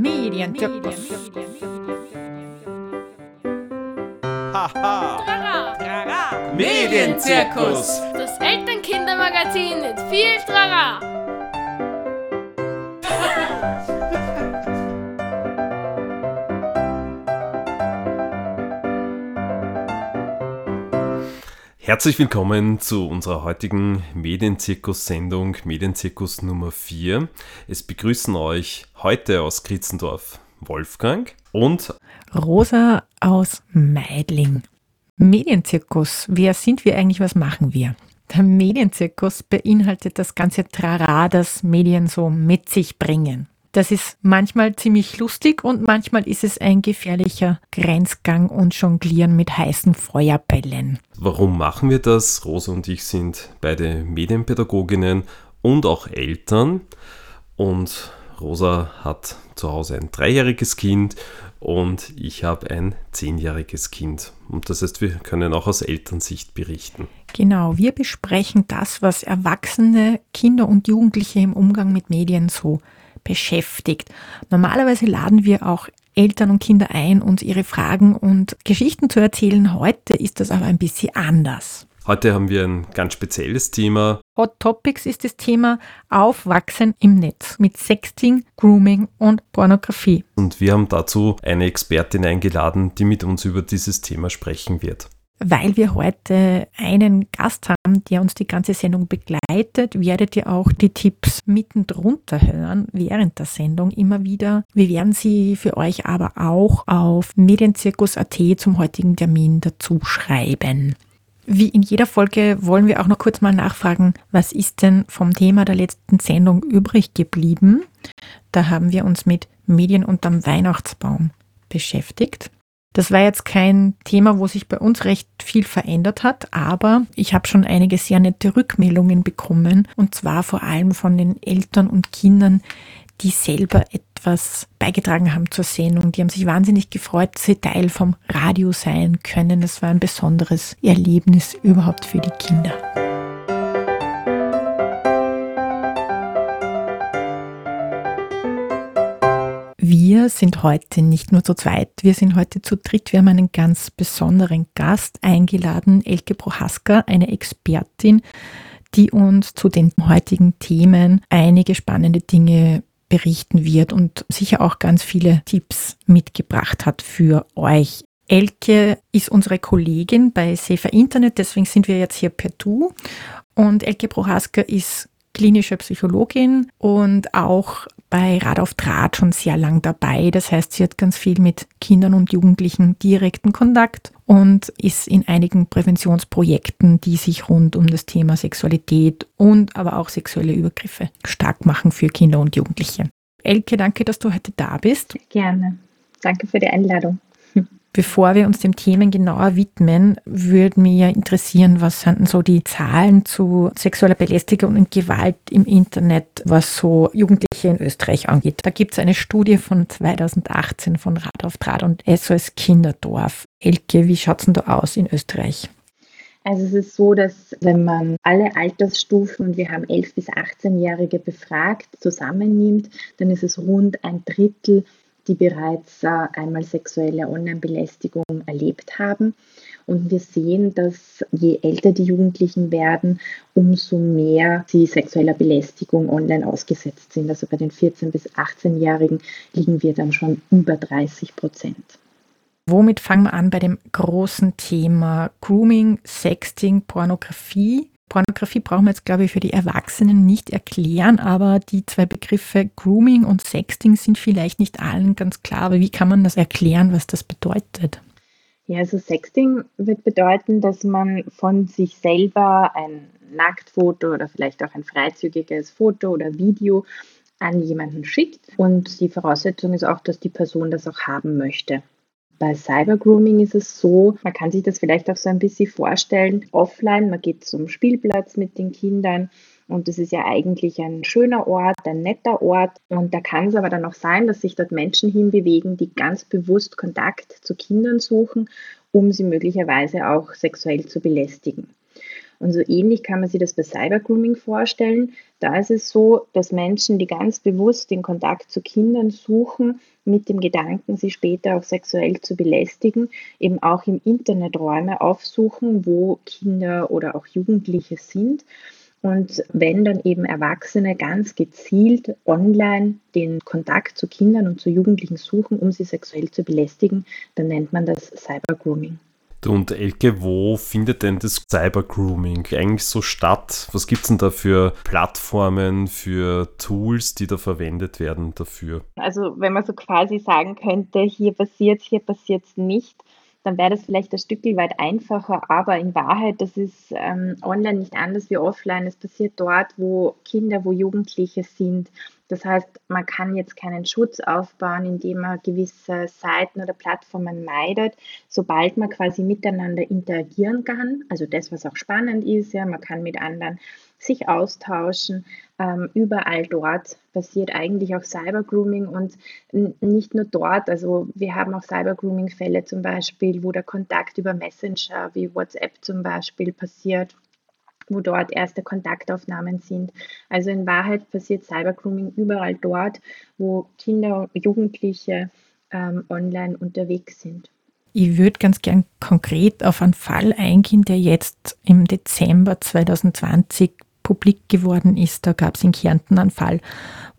Medienzirkus. Haha. Medienzirkus. Das Elternkindermagazin mit viel Trara. Herzlich willkommen zu unserer heutigen Medienzirkus-Sendung, Medienzirkus Nummer 4. Es begrüßen euch heute aus Kritzendorf Wolfgang und Rosa aus Meidling. Medienzirkus. Wer sind wir eigentlich? Was machen wir? Der Medienzirkus beinhaltet das ganze Trara, das Medien so mit sich bringen. Das ist manchmal ziemlich lustig und manchmal ist es ein gefährlicher Grenzgang und Jonglieren mit heißen Feuerbällen. warum machen wir das? Rosa und ich sind beide Medienpädagoginnen und auch Eltern. Und Rosa hat zu Hause ein dreijähriges Kind und ich habe ein zehnjähriges Kind. Und das heißt, wir können auch aus Elternsicht berichten. Genau, wir besprechen das, was Erwachsene, Kinder und Jugendliche im Umgang mit Medien so beschäftigt. Normalerweise laden wir auch Eltern und Kinder ein, uns ihre Fragen und Geschichten zu erzählen. Heute ist das aber ein bisschen anders. Heute haben wir ein ganz spezielles Thema. Hot Topics ist das Thema Aufwachsen im Netz mit Sexting, Grooming und Pornografie. Und wir haben dazu eine Expertin eingeladen, die mit uns über dieses Thema sprechen wird. Weil wir heute einen Gast haben, der uns die ganze Sendung begleitet, werdet ihr auch die Tipps mitten drunter hören während der Sendung immer wieder. Wir werden sie für euch aber auch auf medienzirkus.at zum heutigen Termin dazu schreiben. Wie in jeder Folge wollen wir auch noch kurz mal nachfragen, was ist denn vom Thema der letzten Sendung übrig geblieben? Da haben wir uns mit Medien unterm Weihnachtsbaum beschäftigt. Das war jetzt kein Thema, wo sich bei uns recht viel verändert hat, aber ich habe schon einige sehr nette Rückmeldungen bekommen und zwar vor allem von den Eltern und Kindern, die selber etwas beigetragen haben zur Sendung. Die haben sich wahnsinnig gefreut, dass sie Teil vom Radio sein können. Das war ein besonderes Erlebnis überhaupt für die Kinder. Wir sind heute nicht nur zu zweit, wir sind heute zu dritt. Wir haben einen ganz besonderen Gast eingeladen, Elke Prohaska, eine Expertin, die uns zu den heutigen Themen einige spannende Dinge berichten wird und sicher auch ganz viele Tipps mitgebracht hat für euch. Elke ist unsere Kollegin bei Safer Internet, deswegen sind wir jetzt hier per Du. Und Elke Prohaska ist klinische Psychologin und auch bei Rad auf Draht schon sehr lang dabei. Das heißt, sie hat ganz viel mit Kindern und Jugendlichen direkten Kontakt und ist in einigen Präventionsprojekten, die sich rund um das Thema Sexualität und aber auch sexuelle Übergriffe stark machen für Kinder und Jugendliche. Elke, danke, dass du heute da bist. Gerne. Danke für die Einladung. Bevor wir uns dem Themen genauer widmen, würde mich ja interessieren, was sind denn so die Zahlen zu sexueller Belästigung und Gewalt im Internet, was so Jugendliche in Österreich angeht. Da gibt es eine Studie von 2018 von Rad auf Draht und SOS Kinderdorf. Elke, wie schaut es denn da aus in Österreich? Also es ist so, dass wenn man alle Altersstufen, und wir haben 11 bis 18-Jährige befragt, zusammennimmt, dann ist es rund ein Drittel, die bereits äh, einmal sexuelle Online-Belästigung erlebt haben. Und wir sehen, dass je älter die Jugendlichen werden, umso mehr sie sexueller Belästigung online ausgesetzt sind. Also bei den 14- bis 18-Jährigen liegen wir dann schon über 30 Prozent. Womit fangen wir an bei dem großen Thema Grooming, Sexting, Pornografie? Pornografie brauchen wir jetzt, glaube ich, für die Erwachsenen nicht erklären, aber die zwei Begriffe Grooming und Sexting sind vielleicht nicht allen ganz klar. Aber wie kann man das erklären, was das bedeutet? Ja, also Sexting wird bedeuten, dass man von sich selber ein Nacktfoto oder vielleicht auch ein freizügiges Foto oder Video an jemanden schickt. Und die Voraussetzung ist auch, dass die Person das auch haben möchte. Bei Cybergrooming ist es so, man kann sich das vielleicht auch so ein bisschen vorstellen, offline, man geht zum Spielplatz mit den Kindern und das ist ja eigentlich ein schöner Ort, ein netter Ort. Und da kann es aber dann auch sein, dass sich dort Menschen hinbewegen, die ganz bewusst Kontakt zu Kindern suchen, um sie möglicherweise auch sexuell zu belästigen. Und so ähnlich kann man sich das bei Cybergrooming vorstellen. Da ist es so, dass Menschen, die ganz bewusst den Kontakt zu Kindern suchen, mit dem Gedanken, sie später auch sexuell zu belästigen, eben auch im Internet Räume aufsuchen, wo Kinder oder auch Jugendliche sind. Und wenn dann eben Erwachsene ganz gezielt online den Kontakt zu Kindern und zu Jugendlichen suchen, um sie sexuell zu belästigen, dann nennt man das Cybergrooming. Und Elke, wo findet denn das Cybergrooming eigentlich so statt? Was gibt es denn da für Plattformen, für Tools, die da verwendet werden dafür? Also wenn man so quasi sagen könnte, hier passiert hier passiert es nicht, dann wäre das vielleicht ein Stück weit einfacher, aber in Wahrheit, das ist ähm, online nicht anders wie offline. Es passiert dort, wo Kinder, wo Jugendliche sind. Das heißt, man kann jetzt keinen Schutz aufbauen, indem man gewisse Seiten oder Plattformen meidet, sobald man quasi miteinander interagieren kann. Also das, was auch spannend ist, ja, man kann mit anderen sich austauschen. Ähm, überall dort passiert eigentlich auch Cybergrooming und nicht nur dort. Also wir haben auch Cybergrooming-Fälle zum Beispiel, wo der Kontakt über Messenger wie WhatsApp zum Beispiel passiert wo dort erste Kontaktaufnahmen sind. Also in Wahrheit passiert Cybergrooming überall dort, wo Kinder und Jugendliche ähm, online unterwegs sind. Ich würde ganz gern konkret auf einen Fall eingehen, der jetzt im Dezember 2020 publik geworden ist. Da gab es in Kärnten einen Fall,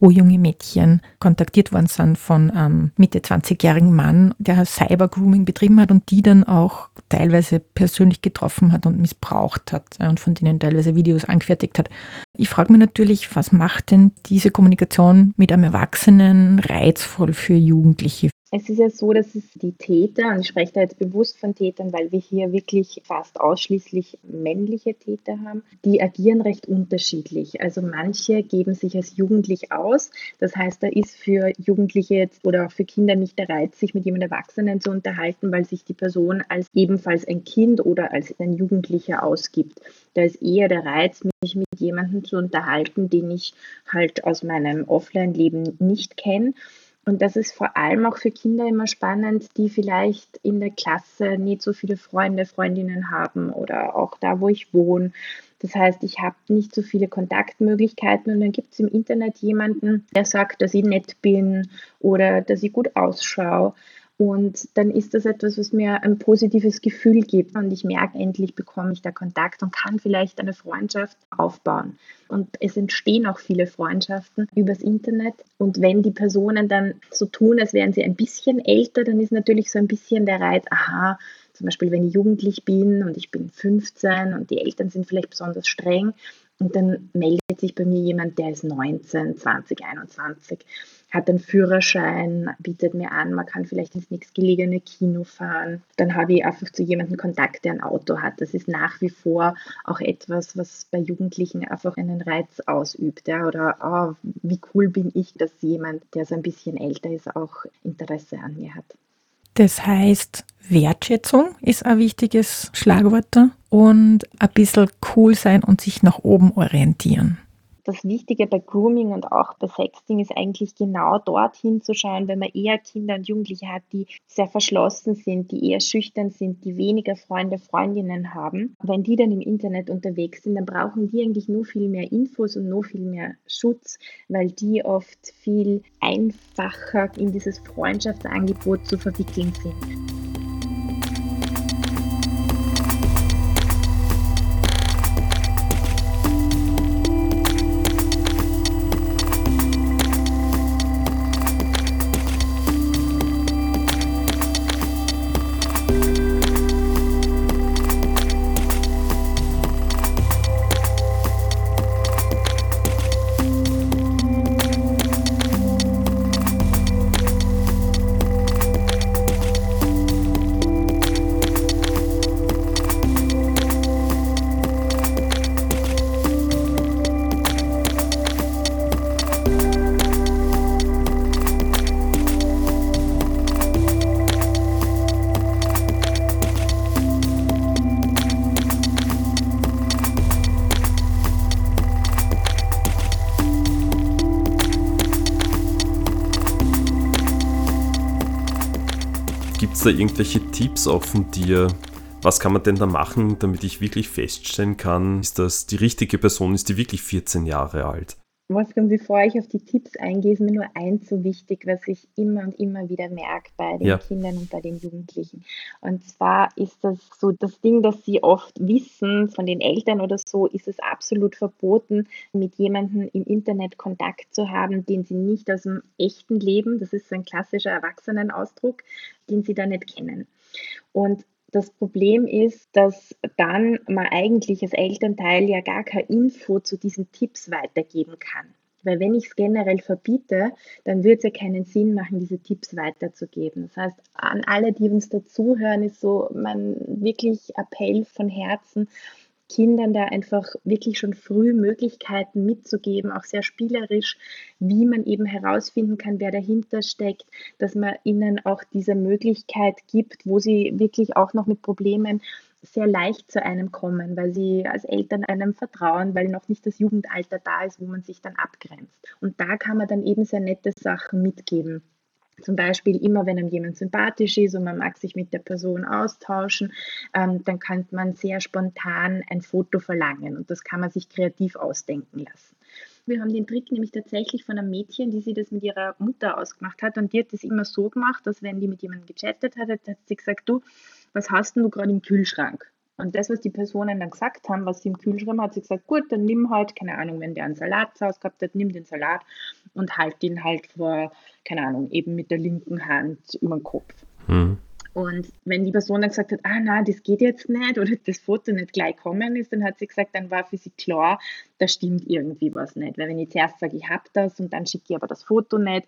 wo junge Mädchen kontaktiert worden sind von einem Mitte 20-jährigen Mann, der Cybergrooming betrieben hat und die dann auch teilweise persönlich getroffen hat und missbraucht hat und von denen teilweise Videos angefertigt hat. Ich frage mich natürlich, was macht denn diese Kommunikation mit einem Erwachsenen reizvoll für Jugendliche? Es ist ja so, dass es die Täter, und ich spreche da jetzt bewusst von Tätern, weil wir hier wirklich fast ausschließlich männliche Täter haben, die agieren recht unterschiedlich. Also manche geben sich als jugendlich aus. Das heißt, da ist für Jugendliche jetzt oder auch für Kinder nicht der Reiz, sich mit jemandem Erwachsenen zu unterhalten, weil sich die Person als ebenfalls ein Kind oder als ein Jugendlicher ausgibt. Da ist eher der Reiz, mich mit jemandem zu unterhalten, den ich halt aus meinem Offline-Leben nicht kenne und das ist vor allem auch für Kinder immer spannend, die vielleicht in der Klasse nicht so viele Freunde, Freundinnen haben oder auch da, wo ich wohne. Das heißt, ich habe nicht so viele Kontaktmöglichkeiten und dann gibt es im Internet jemanden, der sagt, dass ich nett bin oder dass ich gut ausschaue. Und dann ist das etwas, was mir ein positives Gefühl gibt. Und ich merke, endlich bekomme ich da Kontakt und kann vielleicht eine Freundschaft aufbauen. Und es entstehen auch viele Freundschaften übers Internet. Und wenn die Personen dann so tun, als wären sie ein bisschen älter, dann ist natürlich so ein bisschen der Reiz, aha, zum Beispiel wenn ich jugendlich bin und ich bin 15 und die Eltern sind vielleicht besonders streng, und dann meldet sich bei mir jemand, der ist 19, 20, 21, hat einen Führerschein, bietet mir an, man kann vielleicht ins nächstgelegene Kino fahren. Dann habe ich einfach zu jemandem Kontakt, der ein Auto hat. Das ist nach wie vor auch etwas, was bei Jugendlichen einfach einen Reiz ausübt. Ja? Oder oh, wie cool bin ich, dass jemand, der so ein bisschen älter ist, auch Interesse an mir hat. Das heißt, Wertschätzung ist ein wichtiges Schlagwort und ein bisschen cool sein und sich nach oben orientieren das Wichtige bei Grooming und auch bei Sexting ist eigentlich genau dorthin zu schauen, wenn man eher Kinder und Jugendliche hat, die sehr verschlossen sind, die eher schüchtern sind, die weniger Freunde, Freundinnen haben. Wenn die dann im Internet unterwegs sind, dann brauchen die eigentlich nur viel mehr Infos und nur viel mehr Schutz, weil die oft viel einfacher in dieses Freundschaftsangebot zu verwickeln sind. Es da irgendwelche Tipps auch von dir, Was kann man denn da machen, damit ich wirklich feststellen kann, ist das die richtige Person ist, die wirklich 14 Jahre alt? Wolfgang, bevor ich auf die Tipps eingehe, ist mir nur eins so wichtig, was ich immer und immer wieder merke bei den ja. Kindern und bei den Jugendlichen. Und zwar ist das so das Ding, dass sie oft wissen von den Eltern oder so, ist es absolut verboten, mit jemandem im Internet Kontakt zu haben, den sie nicht aus dem echten Leben, das ist so ein klassischer Erwachsenenausdruck, den sie da nicht kennen. Und das Problem ist, dass dann man eigentlich als Elternteil ja gar keine Info zu diesen Tipps weitergeben kann. Weil wenn ich es generell verbiete, dann wird es ja keinen Sinn machen, diese Tipps weiterzugeben. Das heißt, an alle, die uns dazuhören, ist so mein wirklich Appell von Herzen, Kindern da einfach wirklich schon früh Möglichkeiten mitzugeben, auch sehr spielerisch, wie man eben herausfinden kann, wer dahinter steckt, dass man ihnen auch diese Möglichkeit gibt, wo sie wirklich auch noch mit Problemen sehr leicht zu einem kommen, weil sie als Eltern einem vertrauen, weil noch nicht das Jugendalter da ist, wo man sich dann abgrenzt. Und da kann man dann eben sehr nette Sachen mitgeben. Zum Beispiel immer, wenn einem jemand sympathisch ist und man mag sich mit der Person austauschen, ähm, dann kann man sehr spontan ein Foto verlangen und das kann man sich kreativ ausdenken lassen. Wir haben den Trick nämlich tatsächlich von einem Mädchen, die sie das mit ihrer Mutter ausgemacht hat und die hat das immer so gemacht, dass wenn die mit jemandem gechattet hat, hat sie gesagt, du, was hast denn du gerade im Kühlschrank? Und das, was die Personen dann gesagt haben, was sie im Kühlschrank haben, hat sie gesagt, gut, dann nimm halt, keine Ahnung, wenn der einen Salat zu Hause gehabt hat, nimm den Salat und halt ihn halt vor, keine Ahnung, eben mit der linken Hand über den Kopf. Mhm. Und wenn die Person dann gesagt hat, ah na, das geht jetzt nicht oder das Foto nicht gleich kommen ist, dann hat sie gesagt, dann war für sie klar, da stimmt irgendwie was nicht. Weil wenn ich zuerst sage, ich habe das und dann schicke ich aber das Foto nicht.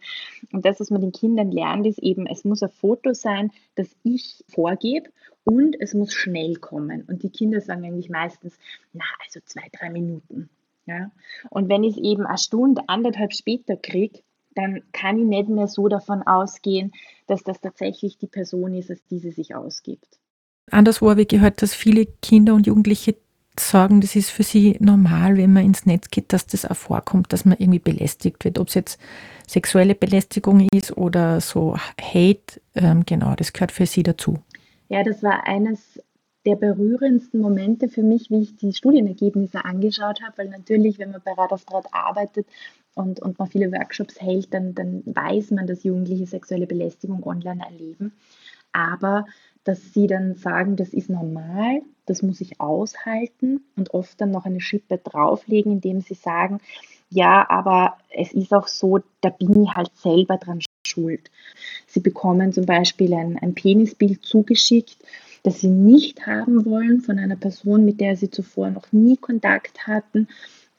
Und das, was man den Kindern lernt, ist eben, es muss ein Foto sein, das ich vorgebe und es muss schnell kommen. Und die Kinder sagen eigentlich meistens, na, also zwei, drei Minuten. Ja? Und wenn ich es eben eine Stunde, anderthalb später kriege, dann kann ich nicht mehr so davon ausgehen, dass das tatsächlich die Person ist, als diese sich ausgibt. Anderswo habe ich gehört, dass viele Kinder und Jugendliche sagen, das ist für sie normal, wenn man ins Netz geht, dass das auch vorkommt, dass man irgendwie belästigt wird. Ob es jetzt sexuelle Belästigung ist oder so Hate, ähm, genau, das gehört für sie dazu. Ja, das war eines der berührendsten Momente für mich, wie ich die Studienergebnisse angeschaut habe, weil natürlich, wenn man bei Rad auf Draht arbeitet und, und man viele Workshops hält, dann, dann weiß man, dass Jugendliche sexuelle Belästigung online erleben. Aber dass sie dann sagen, das ist normal, das muss ich aushalten und oft dann noch eine Schippe drauflegen, indem sie sagen, ja, aber es ist auch so, da bin ich halt selber dran schuld. Sie bekommen zum Beispiel ein, ein Penisbild zugeschickt das sie nicht haben wollen von einer Person, mit der sie zuvor noch nie Kontakt hatten.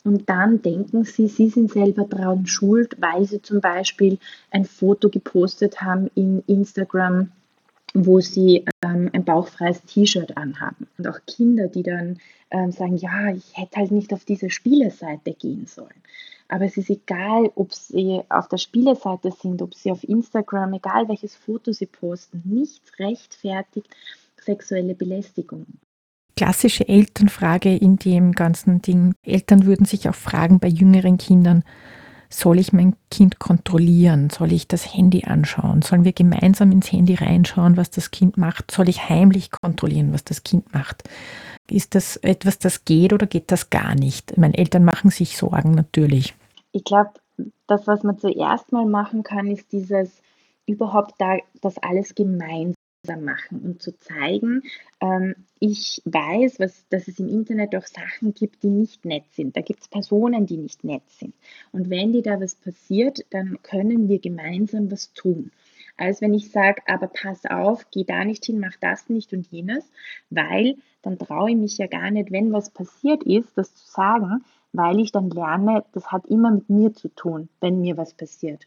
Und dann denken sie, sie sind selber daran schuld, weil sie zum Beispiel ein Foto gepostet haben in Instagram, wo sie ähm, ein bauchfreies T-Shirt anhaben. Und auch Kinder, die dann ähm, sagen, ja, ich hätte halt nicht auf diese Spieleseite gehen sollen. Aber es ist egal, ob sie auf der Spieleseite sind, ob sie auf Instagram, egal welches Foto sie posten, nichts rechtfertigt, sexuelle Belästigung. Klassische Elternfrage in dem ganzen Ding. Eltern würden sich auch fragen bei jüngeren Kindern, soll ich mein Kind kontrollieren? Soll ich das Handy anschauen? Sollen wir gemeinsam ins Handy reinschauen, was das Kind macht? Soll ich heimlich kontrollieren, was das Kind macht? Ist das etwas, das geht oder geht das gar nicht? Meine Eltern machen sich Sorgen natürlich. Ich glaube, das, was man zuerst mal machen kann, ist dieses überhaupt da das alles gemeinsam machen und zu zeigen, ähm, ich weiß, was, dass es im Internet auch Sachen gibt, die nicht nett sind. Da gibt es Personen, die nicht nett sind. Und wenn dir da was passiert, dann können wir gemeinsam was tun. Als wenn ich sage, aber pass auf, geh da nicht hin, mach das nicht und jenes, weil dann traue ich mich ja gar nicht, wenn was passiert ist, das zu sagen, weil ich dann lerne, das hat immer mit mir zu tun, wenn mir was passiert.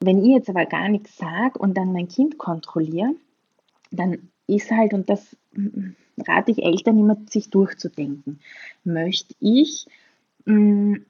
Wenn ich jetzt aber gar nichts sage und dann mein Kind kontrolliere, dann ist halt, und das rate ich Eltern immer, sich durchzudenken. Möchte ich mh, mm,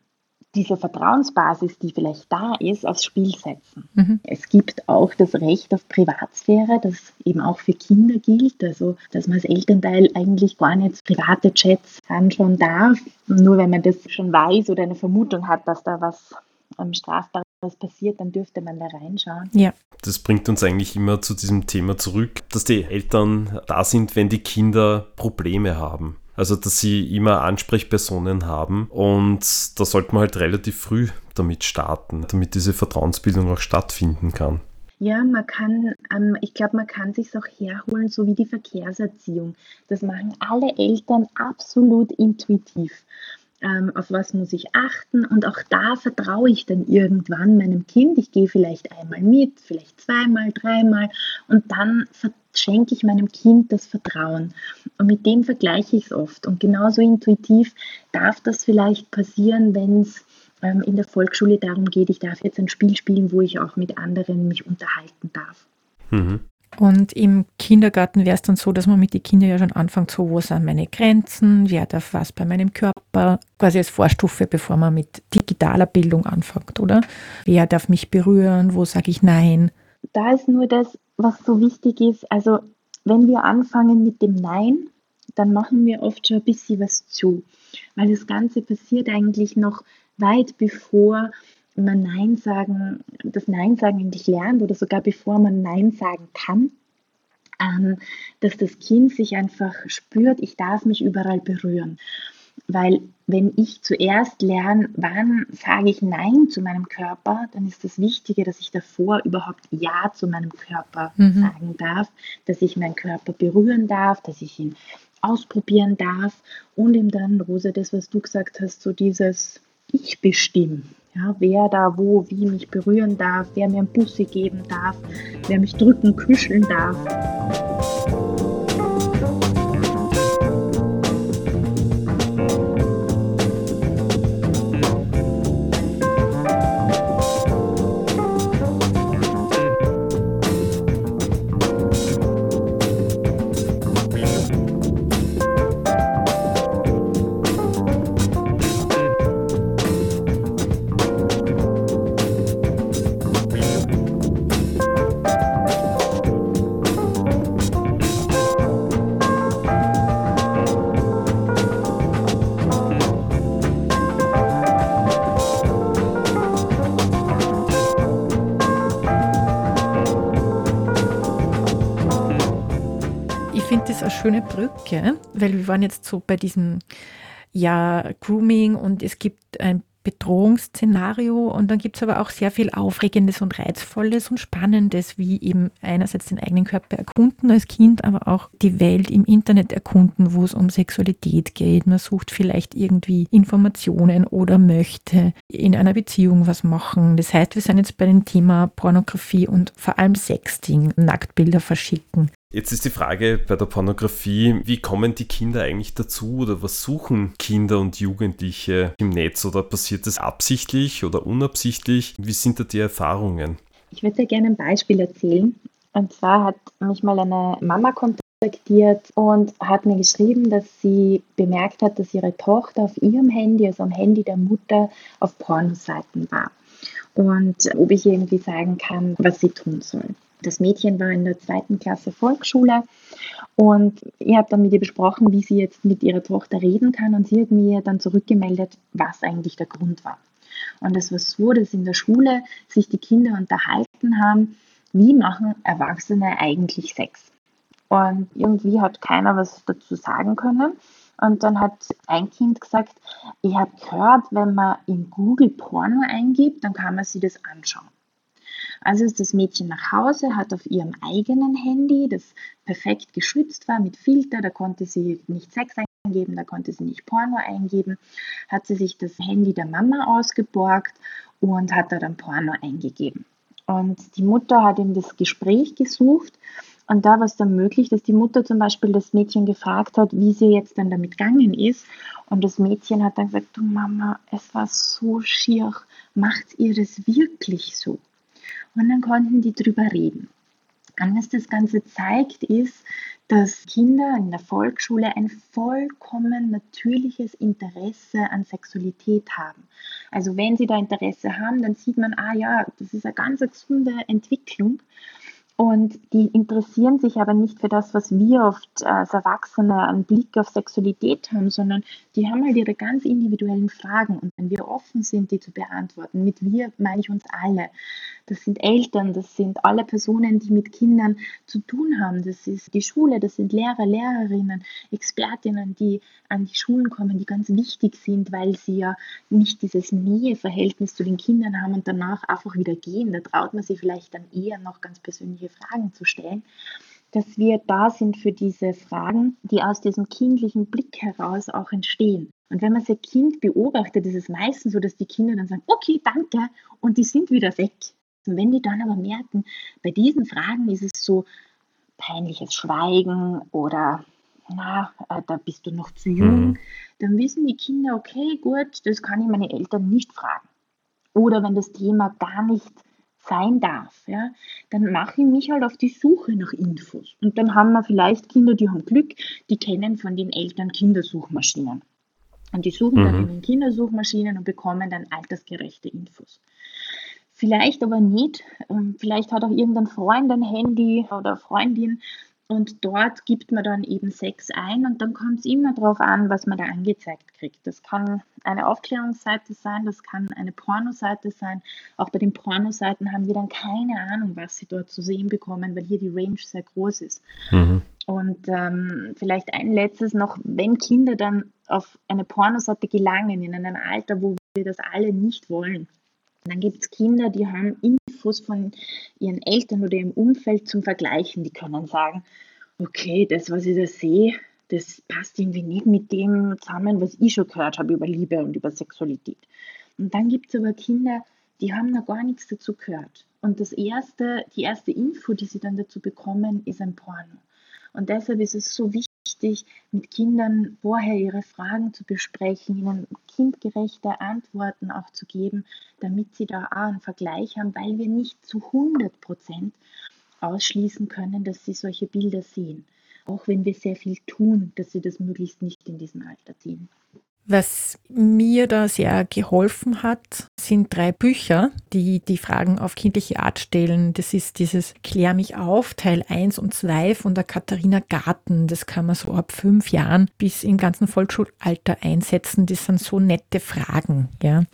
diese Vertrauensbasis, die vielleicht da ist, aufs Spiel setzen. Mhm. Es gibt auch das Recht auf Privatsphäre, das eben auch für Kinder gilt, also dass man als Elternteil eigentlich gar nicht private Chats anschauen darf, nur wenn man das schon weiß oder eine Vermutung hat, dass da was ähm, Strafbares was passiert, dann dürfte man da reinschauen. Ja. Das bringt uns eigentlich immer zu diesem Thema zurück, dass die Eltern da sind, wenn die Kinder Probleme haben. Also, dass sie immer Ansprechpersonen haben und da sollte man halt relativ früh damit starten, damit diese Vertrauensbildung auch stattfinden kann. Ja, man kann, ähm, ich glaube, man kann sich auch herholen, so wie die Verkehrserziehung. Das machen alle Eltern absolut intuitiv ähm, auf was muss ich achten und auch da vertraue ich dann irgendwann meinem Kind. Ich gehe vielleicht einmal mit, vielleicht zweimal, dreimal und dann schenke ich meinem Kind das Vertrauen. Und mit dem vergleiche ich es oft. Und genauso intuitiv darf das vielleicht passieren, wenn es ähm, in der Volksschule darum geht, ich darf jetzt ein Spiel spielen, wo ich auch mit anderen mich unterhalten darf. Mhm. Und im Kindergarten wäre es dann so, dass man mit den Kindern ja schon anfängt, so, wo sind meine Grenzen, wer darf was bei meinem Körper, quasi als Vorstufe, bevor man mit digitaler Bildung anfängt, oder? Wer darf mich berühren, wo sage ich Nein? Da ist nur das, was so wichtig ist, also wenn wir anfangen mit dem Nein, dann machen wir oft schon ein bisschen was zu, weil das Ganze passiert eigentlich noch weit bevor man Nein sagen, das Nein sagen endlich lernt oder sogar bevor man Nein sagen kann, ähm, dass das Kind sich einfach spürt, ich darf mich überall berühren. Weil wenn ich zuerst lerne, wann sage ich Nein zu meinem Körper, dann ist das Wichtige, dass ich davor überhaupt Ja zu meinem Körper mhm. sagen darf, dass ich meinen Körper berühren darf, dass ich ihn ausprobieren darf und ihm dann, Rosa, das, was du gesagt hast, so dieses Ich bestimme. Ja, wer da wo wie mich berühren darf, wer mir ein Bussi geben darf, wer mich drücken, kuscheln darf. Schöne Brücke, weil wir waren jetzt so bei diesem ja, Grooming und es gibt ein Bedrohungsszenario und dann gibt es aber auch sehr viel Aufregendes und Reizvolles und Spannendes, wie eben einerseits den eigenen Körper erkunden als Kind, aber auch die Welt im Internet erkunden, wo es um Sexualität geht. Man sucht vielleicht irgendwie Informationen oder möchte in einer Beziehung was machen. Das heißt, wir sind jetzt bei dem Thema Pornografie und vor allem Sexting, Nacktbilder verschicken. Jetzt ist die Frage bei der Pornografie, wie kommen die Kinder eigentlich dazu oder was suchen Kinder und Jugendliche im Netz oder passiert das absichtlich oder unabsichtlich? Wie sind da die Erfahrungen? Ich würde dir gerne ein Beispiel erzählen. Und zwar hat mich mal eine Mama kontaktiert und hat mir geschrieben, dass sie bemerkt hat, dass ihre Tochter auf ihrem Handy, also am Handy der Mutter, auf Pornoseiten war. Und ob ich irgendwie sagen kann, was sie tun soll. Das Mädchen war in der zweiten Klasse Volksschule und ich habe dann mit ihr besprochen, wie sie jetzt mit ihrer Tochter reden kann und sie hat mir dann zurückgemeldet, was eigentlich der Grund war. Und es war so, dass in der Schule sich die Kinder unterhalten haben, wie machen Erwachsene eigentlich Sex. Und irgendwie hat keiner was dazu sagen können. Und dann hat ein Kind gesagt, ich habe gehört, wenn man in Google Porno eingibt, dann kann man sich das anschauen. Also ist das Mädchen nach Hause, hat auf ihrem eigenen Handy, das perfekt geschützt war mit Filter, da konnte sie nicht Sex eingeben, da konnte sie nicht Porno eingeben, hat sie sich das Handy der Mama ausgeborgt und hat da dann Porno eingegeben. Und die Mutter hat ihm das Gespräch gesucht und da war es dann möglich, dass die Mutter zum Beispiel das Mädchen gefragt hat, wie sie jetzt dann damit gegangen ist. Und das Mädchen hat dann gesagt, du Mama, es war so schier, macht ihr das wirklich so? Und dann konnten die drüber reden. Und was das Ganze zeigt, ist, dass Kinder in der Volksschule ein vollkommen natürliches Interesse an Sexualität haben. Also wenn sie da Interesse haben, dann sieht man, ah ja, das ist eine ganz gesunde Entwicklung. Und die interessieren sich aber nicht für das, was wir oft als Erwachsene einen Blick auf Sexualität haben, sondern die haben halt ihre ganz individuellen Fragen. Und wenn wir offen sind, die zu beantworten, mit wir meine ich uns alle. Das sind Eltern, das sind alle Personen, die mit Kindern zu tun haben. Das ist die Schule, das sind Lehrer, Lehrerinnen, Expertinnen, die an die Schulen kommen, die ganz wichtig sind, weil sie ja nicht dieses Näheverhältnis zu den Kindern haben und danach einfach wieder gehen. Da traut man sich vielleicht dann eher noch ganz persönliche Fragen zu stellen dass wir da sind für diese Fragen, die aus diesem kindlichen Blick heraus auch entstehen. Und wenn man sein Kind beobachtet, ist es meistens so, dass die Kinder dann sagen, okay, danke, und die sind wieder weg. Und wenn die dann aber merken, bei diesen Fragen ist es so peinliches Schweigen oder na, äh, da bist du noch zu jung, mhm. dann wissen die Kinder, okay, gut, das kann ich meine Eltern nicht fragen. Oder wenn das Thema gar nicht sein darf, ja, dann mache ich mich halt auf die Suche nach Infos. Und dann haben wir vielleicht Kinder, die haben Glück, die kennen von den Eltern Kindersuchmaschinen. Und die suchen mhm. dann in den Kindersuchmaschinen und bekommen dann altersgerechte Infos. Vielleicht aber nicht. Ähm, vielleicht hat auch irgendein Freund ein Handy oder Freundin und dort gibt man dann eben Sex ein und dann kommt es immer darauf an, was man da angezeigt kriegt. Das kann eine Aufklärungsseite sein, das kann eine Pornoseite sein. Auch bei den Pornoseiten haben wir dann keine Ahnung, was sie dort zu sehen bekommen, weil hier die Range sehr groß ist. Mhm. Und ähm, vielleicht ein letztes noch, wenn Kinder dann auf eine Pornoseite gelangen, in einem Alter, wo wir das alle nicht wollen, dann gibt es Kinder, die haben Infos von ihren Eltern oder ihrem Umfeld zum Vergleichen. Die können sagen, okay, das, was ich da sehe, das passt irgendwie nicht mit dem zusammen, was ich schon gehört habe über Liebe und über Sexualität. Und dann gibt es aber Kinder, die haben noch gar nichts dazu gehört. Und das erste, die erste Info, die sie dann dazu bekommen, ist ein Porno. Und deshalb ist es so wichtig, wichtig, mit Kindern vorher ihre Fragen zu besprechen, ihnen kindgerechte Antworten auch zu geben, damit sie da auch einen Vergleich haben, weil wir nicht zu 100 Prozent ausschließen können, dass sie solche Bilder sehen. Auch wenn wir sehr viel tun, dass sie das möglichst nicht in diesem Alter sehen. Was mir da sehr geholfen hat, sind drei Bücher, die die Fragen auf kindliche Art stellen. Das ist dieses Klär mich auf, Teil 1 und 2 von der Katharina Garten. Das kann man so ab fünf Jahren bis im ganzen Vollschulalter einsetzen. Das sind so nette Fragen, ja,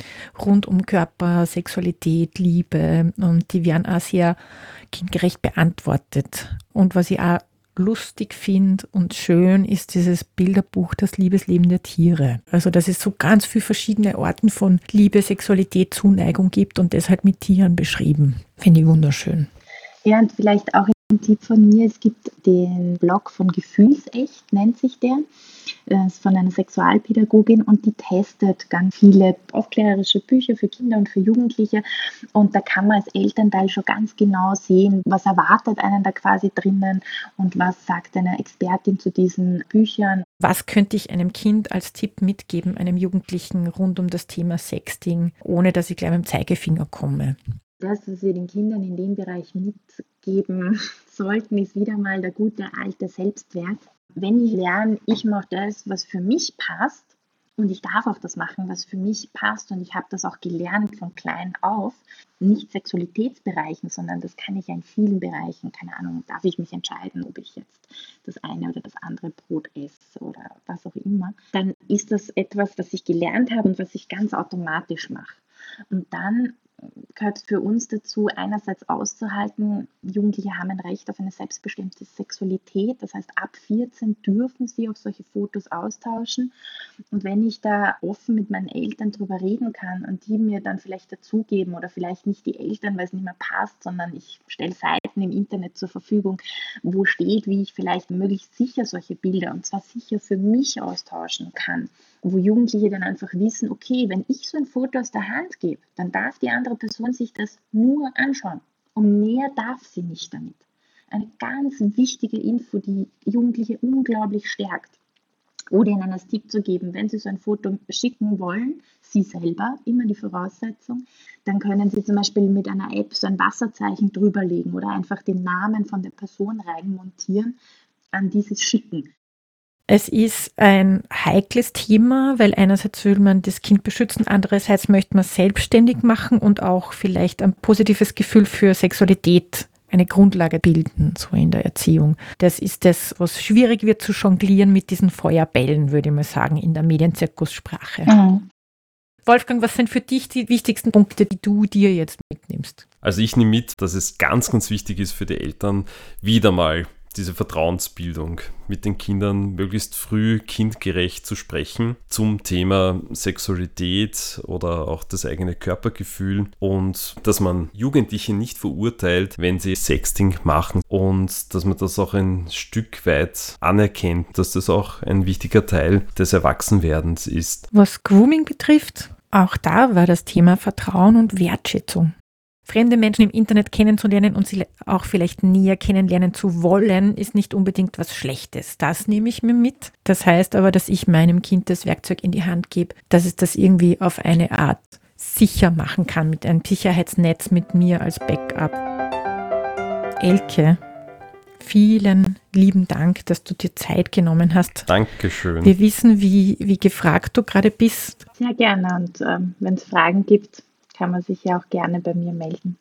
rund um Körper, Sexualität, Liebe und die werden auch sehr kindgerecht beantwortet. Und was ich auch lustig finde und schön ist dieses Bilderbuch Das Liebesleben der Tiere. Also dass es so ganz viele verschiedene Orten von Liebe, Sexualität, Zuneigung gibt und deshalb mit Tieren beschrieben. Finde ich wunderschön. Ja, und vielleicht auch ein Tipp von mir, es gibt den Blog von Gefühlsecht, nennt sich der. Das ist von einer Sexualpädagogin und die testet ganz viele aufklärerische Bücher für Kinder und für Jugendliche. Und da kann man als Elternteil schon ganz genau sehen, was erwartet einen da quasi drinnen und was sagt eine Expertin zu diesen Büchern. Was könnte ich einem Kind als Tipp mitgeben, einem Jugendlichen rund um das Thema Sexting, ohne dass ich gleich mit dem Zeigefinger komme? Das, was wir den Kindern in dem Bereich mitgeben sollten, ist wieder mal der gute alte Selbstwert wenn ich lerne, ich mache das, was für mich passt und ich darf auch das machen, was für mich passt und ich habe das auch gelernt von klein auf, nicht Sexualitätsbereichen, sondern das kann ich in vielen Bereichen, keine Ahnung, darf ich mich entscheiden, ob ich jetzt das eine oder das andere Brot esse oder was auch immer, dann ist das etwas, was ich gelernt habe und was ich ganz automatisch mache. Und dann gehört für uns dazu, einerseits auszuhalten, Jugendliche haben ein Recht auf eine selbstbestimmte Sexualität. Das heißt, ab 14 dürfen sie auch solche Fotos austauschen. Und wenn ich da offen mit meinen Eltern drüber reden kann und die mir dann vielleicht dazugeben oder vielleicht nicht die Eltern, weil es nicht mehr passt, sondern ich stelle Seiten im Internet zur Verfügung, wo steht, wie ich vielleicht möglichst sicher solche Bilder und zwar sicher für mich austauschen kann wo Jugendliche dann einfach wissen, okay, wenn ich so ein Foto aus der Hand gebe, dann darf die andere Person sich das nur anschauen. Und mehr darf sie nicht damit. Eine ganz wichtige Info, die Jugendliche unglaublich stärkt. Oder ihnen als Tipp zu geben, wenn sie so ein Foto schicken wollen, sie selber, immer die Voraussetzung, dann können sie zum Beispiel mit einer App so ein Wasserzeichen drüberlegen oder einfach den Namen von der Person reinmontieren, an dieses schicken. Es ist ein heikles Thema, weil einerseits will man das Kind beschützen, andererseits möchte man selbstständig machen und auch vielleicht ein positives Gefühl für Sexualität eine Grundlage bilden, so in der Erziehung. Das ist das, was schwierig wird zu jonglieren mit diesen Feuerbällen, würde ich mal sagen, in der Medienzirkussprache. Mhm. Wolfgang, was sind für dich die wichtigsten Punkte, die du dir jetzt mitnimmst? Also ich nehme mit, dass es ganz, ganz wichtig ist für die Eltern, wieder mal diese Vertrauensbildung mit den Kindern möglichst früh kindgerecht zu sprechen zum Thema Sexualität oder auch das eigene Körpergefühl und dass man Jugendliche nicht verurteilt, wenn sie Sexting machen und dass man das auch ein Stück weit anerkennt, dass das auch ein wichtiger Teil des Erwachsenwerdens ist. Was Grooming betrifft, auch da war das Thema Vertrauen und Wertschätzung Fremde Menschen im Internet kennenzulernen und sie auch vielleicht näher kennenlernen zu wollen, ist nicht unbedingt was Schlechtes. Das nehme ich mir mit. Das heißt aber, dass ich meinem Kind das Werkzeug in die Hand gebe, dass es das irgendwie auf eine Art sicher machen kann, mit einem Sicherheitsnetz mit mir als Backup. Elke, vielen lieben Dank, dass du dir Zeit genommen hast. Dankeschön. Wir wissen, wie, wie gefragt du gerade bist. Sehr gerne und ähm, wenn es Fragen gibt, kann man sich ja auch gerne bei mir melden.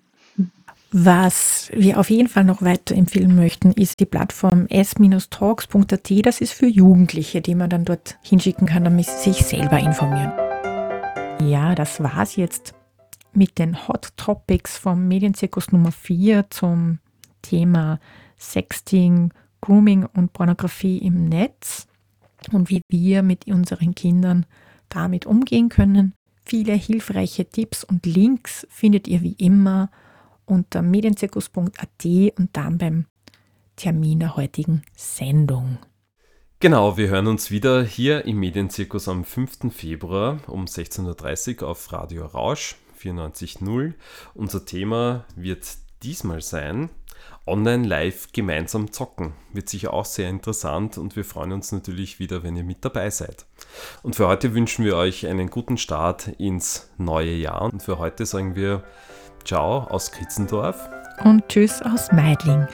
Was wir auf jeden Fall noch weiterempfehlen möchten, ist die Plattform s-talks.at. Das ist für Jugendliche, die man dann dort hinschicken kann, damit sie sich selber informieren. Ja, das war's jetzt mit den Hot Topics vom Medienzirkus Nummer 4 zum Thema Sexting, Grooming und Pornografie im Netz und wie wir mit unseren Kindern damit umgehen können. Viele hilfreiche Tipps und Links findet ihr wie immer unter medienzirkus.at und dann beim Termin der heutigen Sendung. Genau, wir hören uns wieder hier im Medienzirkus am 5. Februar um 16.30 Uhr auf Radio Rausch 94.0. Unser Thema wird diesmal sein online live gemeinsam zocken. Wird sicher auch sehr interessant und wir freuen uns natürlich wieder, wenn ihr mit dabei seid. Und für heute wünschen wir euch einen guten Start ins neue Jahr. Und für heute sagen wir Ciao aus Kritzendorf und Tschüss aus Meidling.